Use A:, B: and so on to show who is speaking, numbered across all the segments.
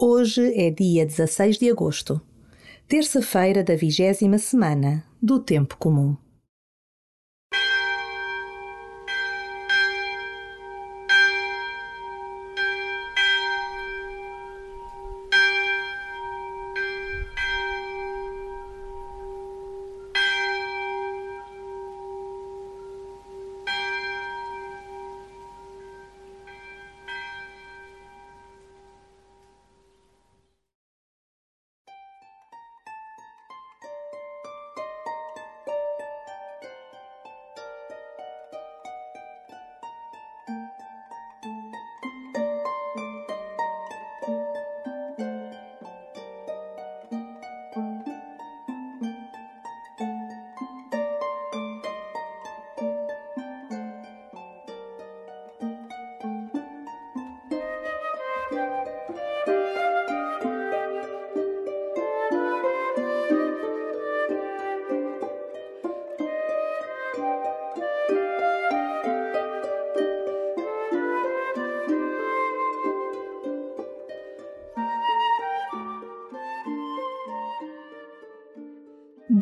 A: Hoje é dia 16 de agosto, terça-feira da vigésima semana do Tempo Comum.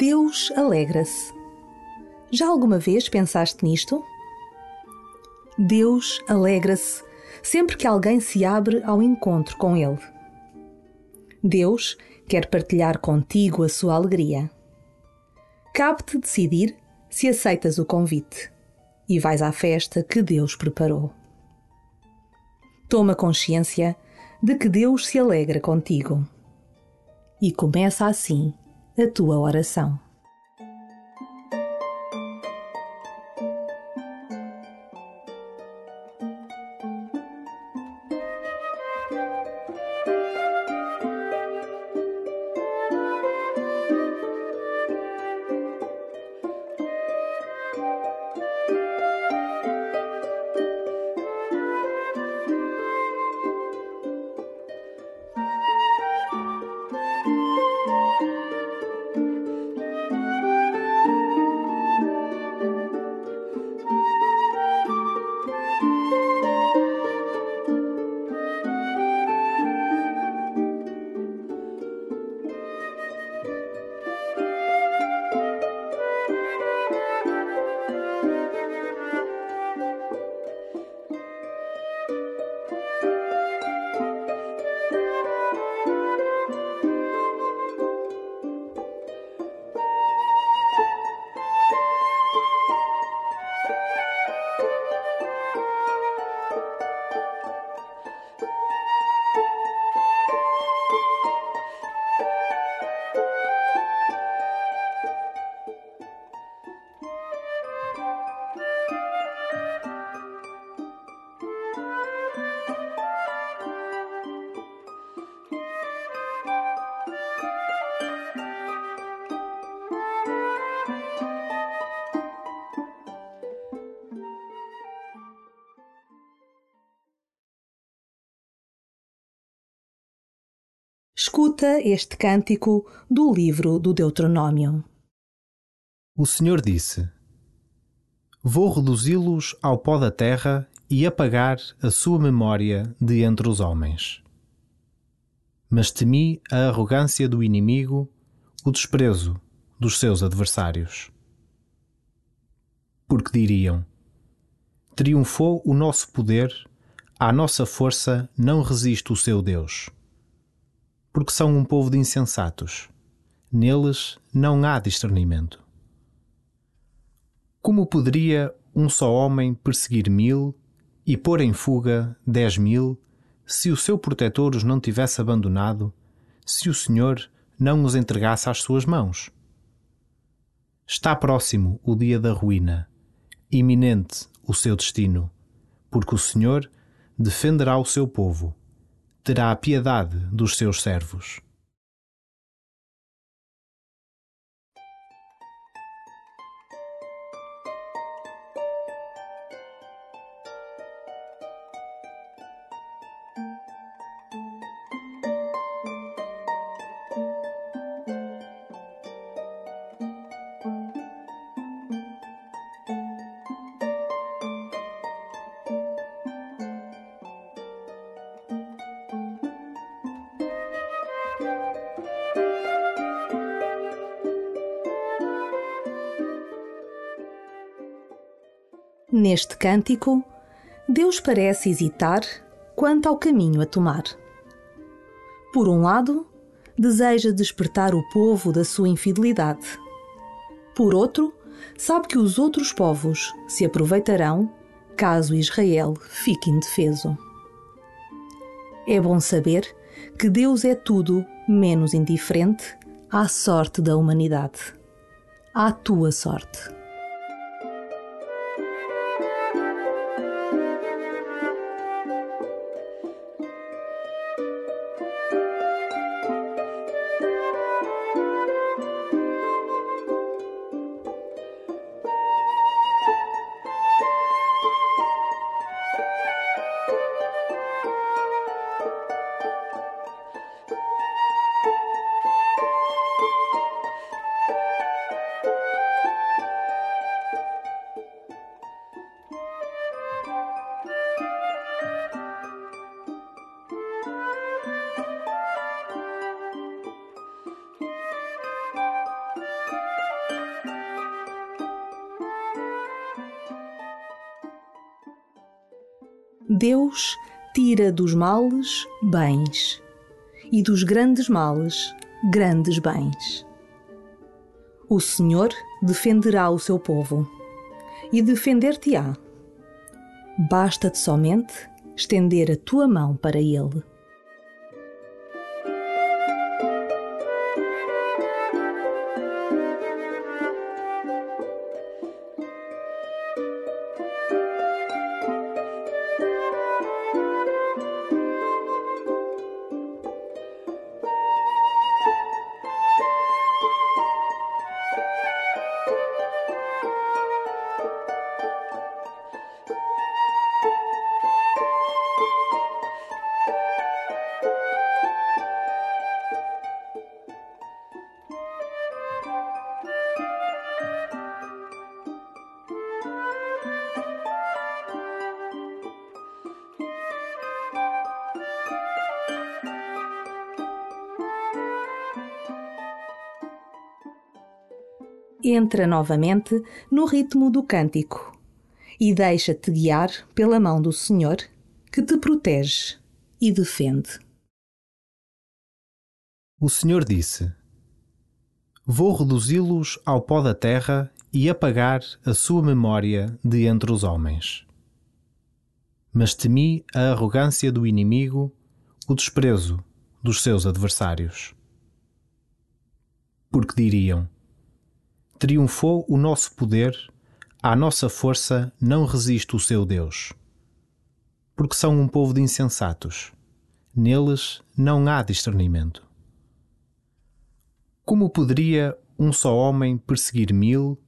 A: Deus alegra-se. Já alguma vez pensaste nisto? Deus alegra-se sempre que alguém se abre ao encontro com Ele. Deus quer partilhar contigo a sua alegria. Cabe-te decidir se aceitas o convite e vais à festa que Deus preparou. Toma consciência de que Deus se alegra contigo. E começa assim a tua oração. Escuta este cântico do livro do Deuteronômio.
B: O Senhor disse: Vou reduzi-los ao pó da terra e apagar a sua memória de entre os homens. Mas temi a arrogância do inimigo, o desprezo dos seus adversários. Porque diriam: Triunfou o nosso poder, à nossa força não resiste o seu Deus porque são um povo de insensatos. Neles não há discernimento. Como poderia um só homem perseguir mil e pôr em fuga dez mil se o seu protetor os não tivesse abandonado, se o Senhor não os entregasse às suas mãos? Está próximo o dia da ruína, iminente o seu destino, porque o Senhor defenderá o seu povo terá piedade dos seus servos.
A: Neste cântico, Deus parece hesitar quanto ao caminho a tomar. Por um lado, deseja despertar o povo da sua infidelidade. Por outro, sabe que os outros povos se aproveitarão caso Israel fique indefeso. É bom saber que Deus é tudo menos indiferente à sorte da humanidade, à tua sorte. Deus tira dos males bens e dos grandes males grandes bens. O Senhor defenderá o seu povo e defender-te-á. Basta-te somente estender a tua mão para ele. Entra novamente no ritmo do cântico e deixa-te guiar pela mão do Senhor que te protege e defende.
B: O Senhor disse: Vou reduzi-los ao pó da terra e apagar a sua memória de entre os homens. Mas temi a arrogância do inimigo, o desprezo dos seus adversários. Porque diriam: Triunfou o nosso poder, à nossa força não resiste o seu Deus. Porque são um povo de insensatos. Neles não há discernimento. Como poderia um só homem perseguir mil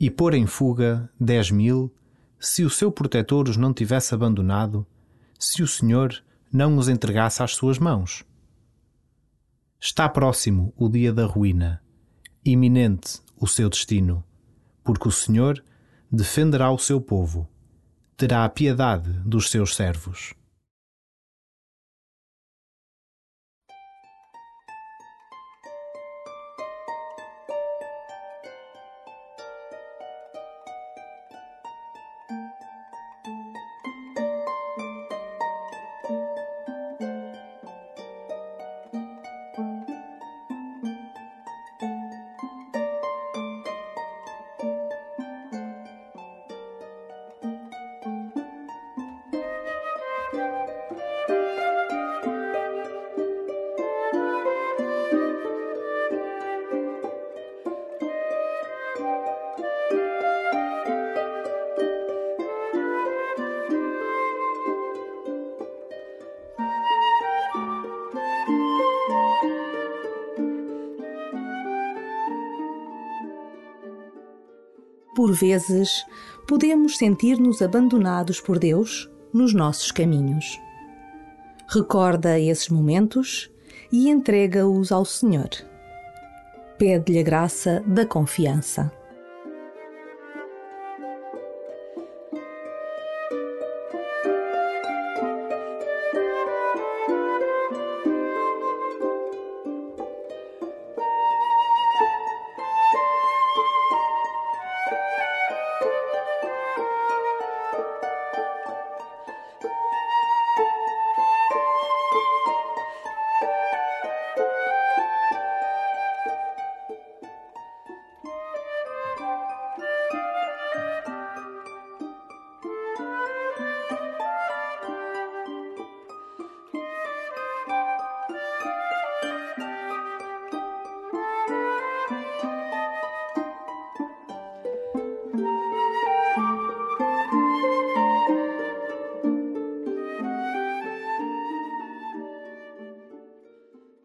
B: e pôr em fuga dez mil, se o seu protetor os não tivesse abandonado, se o Senhor não os entregasse às suas mãos? Está próximo o dia da ruína, iminente o seu destino, porque o Senhor defenderá o seu povo, terá piedade dos seus servos.
A: Por vezes, podemos sentir-nos abandonados por Deus nos nossos caminhos. Recorda esses momentos e entrega-os ao Senhor. Pede-lhe a graça da confiança.